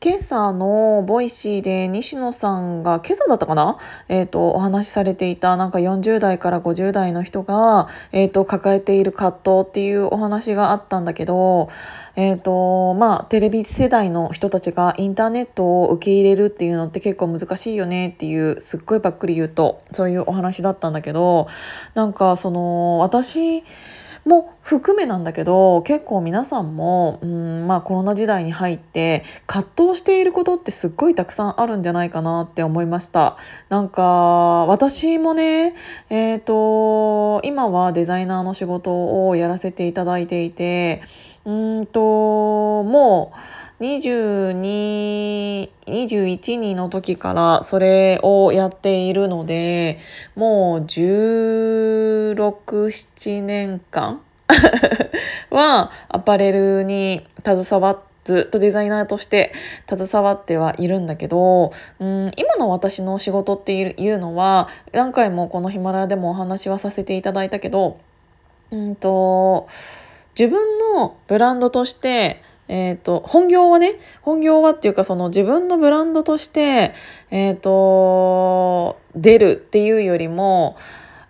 今朝のボイシーで西野さんが今朝だったかな？えっ、ー、とお話しされていたなんか40代から50代の人がえっ、ー、と抱えている葛藤っていうお話があったんだけどえっ、ー、とまあテレビ世代の人たちがインターネットを受け入れるっていうのって結構難しいよねっていうすっごいばっくり言うとそういうお話だったんだけどなんかその私も含めなんだけど結構皆さんもうんまあコロナ時代に入って葛藤していることってすっごいたくさんあるんじゃないかなって思いました。なんか私もねえっ、ー、と今はデザイナーの仕事をやらせていただいていてうんともう22、21人の時からそれをやっているので、もう1617年間 はアパレルに携わってずっとデザイナーとして携わってはいるんだけどうん今の私の仕事っていうのは何回もこのヒマラヤでもお話はさせていただいたけどうんと自分のブランドとしてえ、ー、と、本業はね、本業はっていうかその自分のブランドとして、えっ、ー、と、出るっていうよりも、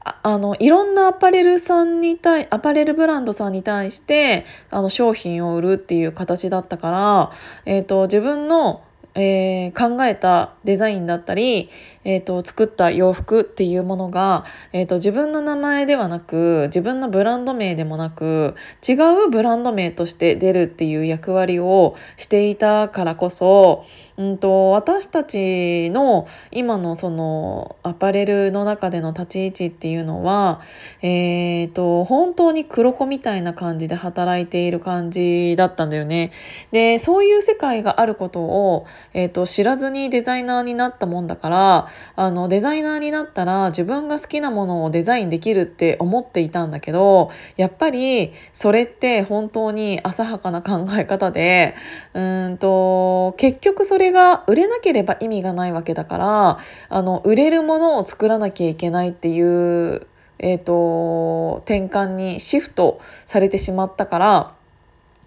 あのいろんなアパレルさんに対アパレルブランドさんに対してあの商品を売るっていう形だったから、えーと自分のえー、考えたデザインだったり、えーと、作った洋服っていうものが、えーと、自分の名前ではなく自分のブランド名でもなく違うブランド名として出るっていう役割をしていたからこそ、うんと、私たちの今のそのアパレルの中での立ち位置っていうのは、えー、と本当に黒子みたいな感じで働いている感じだったんだよね。でそういう世界があることをえーと、知らずにデザイナーになったもんだからあのデザイナーになったら自分が好きなものをデザインできるって思っていたんだけどやっぱりそれって本当に浅はかな考え方でうんと結局それが売れなければ意味がないわけだからあの売れるものを作らなきゃいけないっていうえーと転換にシフトされてしまったから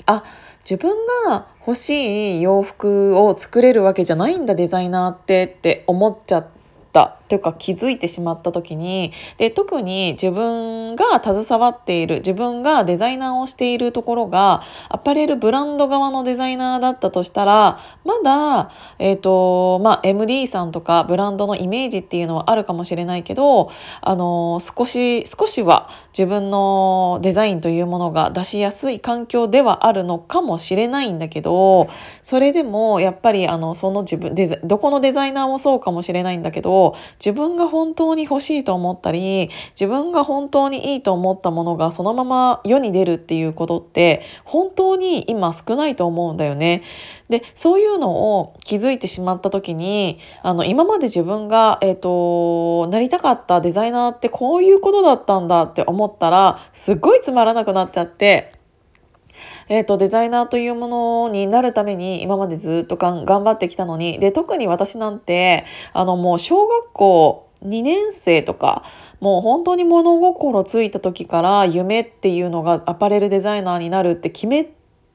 あ自分が欲しい洋服を作れるわけじゃないんだデザイナーってって思っちゃっ。たというか気づいてしまった時にで特に自分が携わっている自分がデザイナーをしているところがアパレルブランド側のデザイナーだったとしたらまだ、えーとまあ、MD さんとかブランドのイメージっていうのはあるかもしれないけど、あの少し少しは自分のデザインというものが出しやすい環境ではあるのかもしれないんだけどそれでもやっぱりあのその自分どこのデザイナーもそうかもしれないんだけど自分が本当に欲しいと思ったり自分が本当にいいと思ったものがそのまま世に出るっていうことって本当に今少ないと思うんだよね。でそういうのを気づいてしまった時にあの今まで自分が、えーと、なりたかったデザイナーってこういうことだったんだって思ったらすっごいつまらなくなっちゃって。えーと、デザイナーというものになるために今までずっと頑張ってきたのにで特に私なんてあのもう小学校2年生とかもう本当に物心ついた時から夢っていうのがアパレルデザイナーになるって決め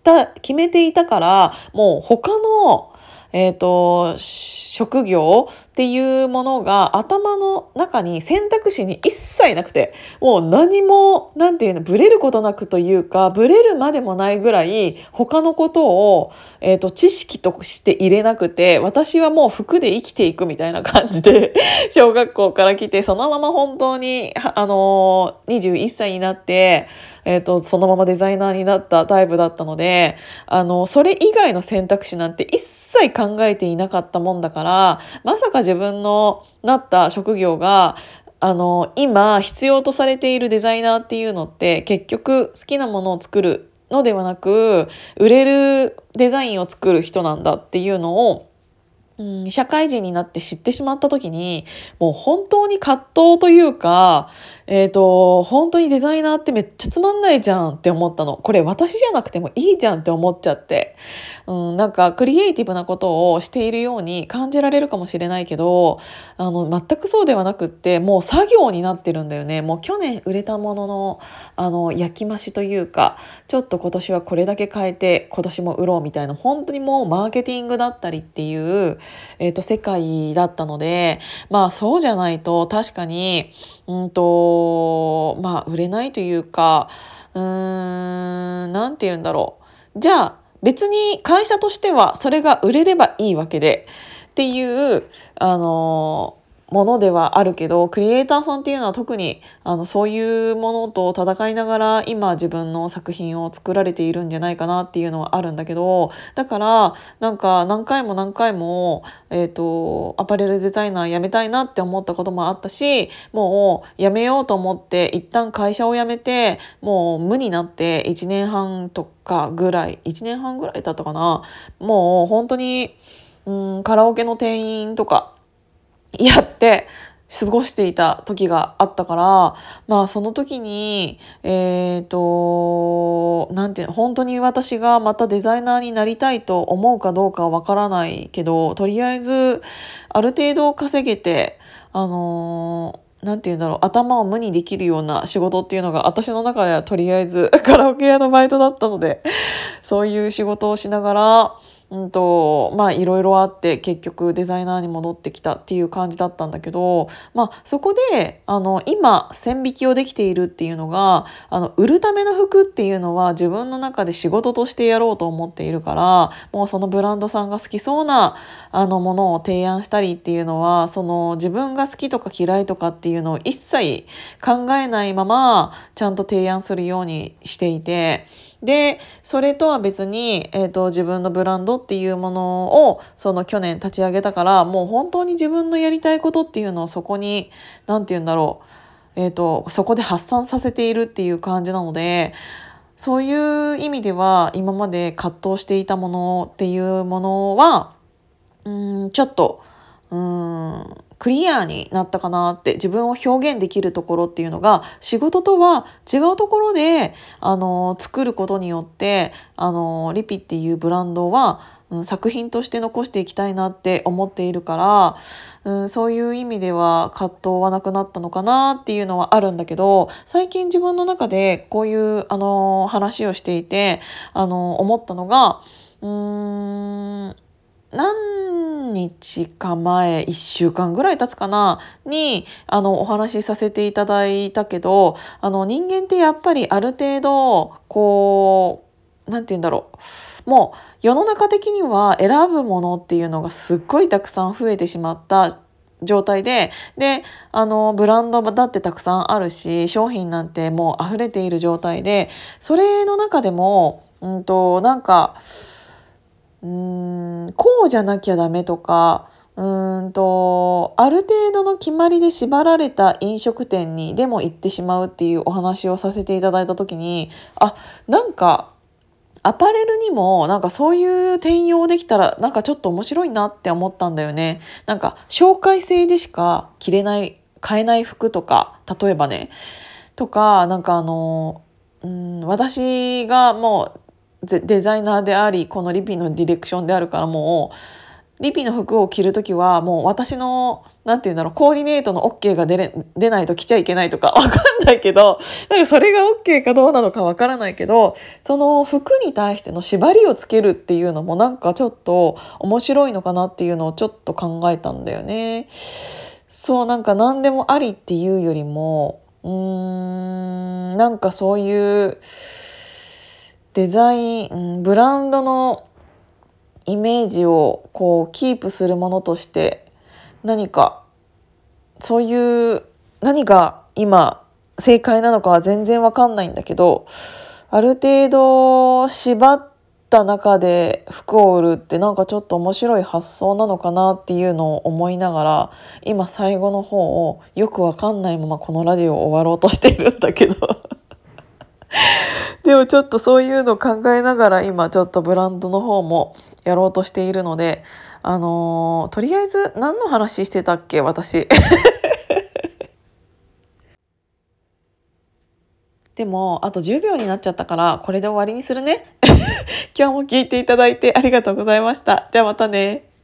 た決めていたからもう他のえっ、ー、と職業っていうものが頭の中に選択肢に一切なくてもう何も何て言うのブレることなくというかブレるまでもないぐらい他のことを、えーと、知識として入れなくて私はもう服で生きていくみたいな感じで 小学校から来てそのまま本当にあのー21歳になって、えーと、そのままデザイナーになったタイプだったのであのーそれ以外の選択肢なんて一切考えていなかったもんだからまさか自分のなった職業があの今必要とされているデザイナーっていうのって結局好きなものを作るのではなく売れるデザインを作る人なんだっていうのをうん、社会人になって知ってしまった時にもう本当に葛藤というか、えーと、本当にデザイナーってめっちゃつまんないじゃんって思ったの。これ私じゃなくてもいいじゃんって思っちゃって、うん、なんかクリエイティブなことをしているように感じられるかもしれないけどあの全くそうではなくってもう作業になってるんだよね。もう去年売れたもののあの焼き増しというかちょっと今年はこれだけ変えて今年も売ろうみたいな本当にもうマーケティングだったりっていうえーと、世界だったのでまあそうじゃないと確かにうんとまあ売れないというかうーん何て言うんだろう。じゃあ別に会社としてはそれが売れればいいわけでっていうあのものではあるけどクリエイターさんっていうのは特にあのそういうものと戦いながら今自分の作品を作られているんじゃないかなっていうのはあるんだけどだからなんか何回も何回も、えーと、アパレルデザイナー辞めたいなって思ったこともあったしもう辞めようと思って一旦会社を辞めてもう無になって1年半とかぐらい1年半ぐらい経ったかな。もう本当にうんカラオケの店員とかやって過ごしていた時があったからまあその時にえっ、ー、と何て言うの本当に私がまたデザイナーになりたいと思うかどうかはわからないけどとりあえずある程度稼げてあの何て言うんだろう頭を無にできるような仕事っていうのが私の中ではとりあえず カラオケ屋のバイトだったのでそういう仕事をしながらうんとまあいろいろあって結局デザイナーに戻ってきたっていう感じだったんだけど、まあ、そこであの今線引きをできているっていうのがあの売るための服っていうのは自分の中で仕事としてやろうと思っているからもうそのブランドさんが好きそうなあのものを提案したりっていうのはその自分が好きとか嫌いとかっていうのを一切考えないままちゃんと提案するようにしていて。でそれとは別に、えーと、自分のブランドっていうものをその去年立ち上げたからもう本当に自分のやりたいことっていうのをそこに何て言うんだろう、えーと、そこで発散させているっていう感じなのでそういう意味では今まで葛藤していたものっていうものはうんちょっとうんクリアになったかなって自分を表現できるところっていうのが仕事とは違うところであの作ることによってあのリピっていうブランドは、うん、作品として残していきたいなって思っているから、うん、そういう意味では葛藤はなくなったのかなっていうのはあるんだけど最近自分の中でこういうあの話をしていてあの思ったのがうーん何日か前1週間ぐらい経つかなにあのお話しさせていただいたけどあの人間ってやっぱりある程度こう何て言うんだろう。もう世の中的には選ぶものっていうのがすっごいたくさん増えてしまった状態でであのブランドだってたくさんあるし商品なんてもう溢れている状態でそれの中でもうんとなんかうんこうじゃなきゃダメとかうんとある程度の決まりで縛られた飲食店にでも行ってしまうっていうお話をさせていただいた時にあなんかアパレルにもなんかそういう転用できたらなんかちょっと面白いなって思ったんだよね。なんか紹介制でしか着れない買えない服とか例えばねとかなんかあのうん私がもうデザイナーでありこのリピのディレクションであるからもうリピの服を着る時はもう私の何て言うんだろうコーディネートの OK が出れ出ないと着ちゃいけないとか 分かんないけどかそれが OK かどうなのか分からないけどその服に対しての縛りをつけるっていうのもなんかちょっと面白いのかなっていうのをちょっと考えたんだよね。そうなんか何でもありっていうよりもうーんなんかそういうデザインブランドのイメージをこうキープするものとして何かそういう何が今正解なのかは全然わかんないんだけどある程度縛った中で服を売るってなんかちょっと面白い発想なのかなっていうのを思いながら今最後の方をよくわかんないままこのラジオを終わろうとしているんだけど。でもちょっとそういうのを考えながら今ちょっとブランドの方もやろうとしているのであのー、とりあえず何の話してたっけ私。でもあと10秒になっちゃったからこれで終わりにするね。今日も聞いていただいてありがとうございました。じゃあまたね。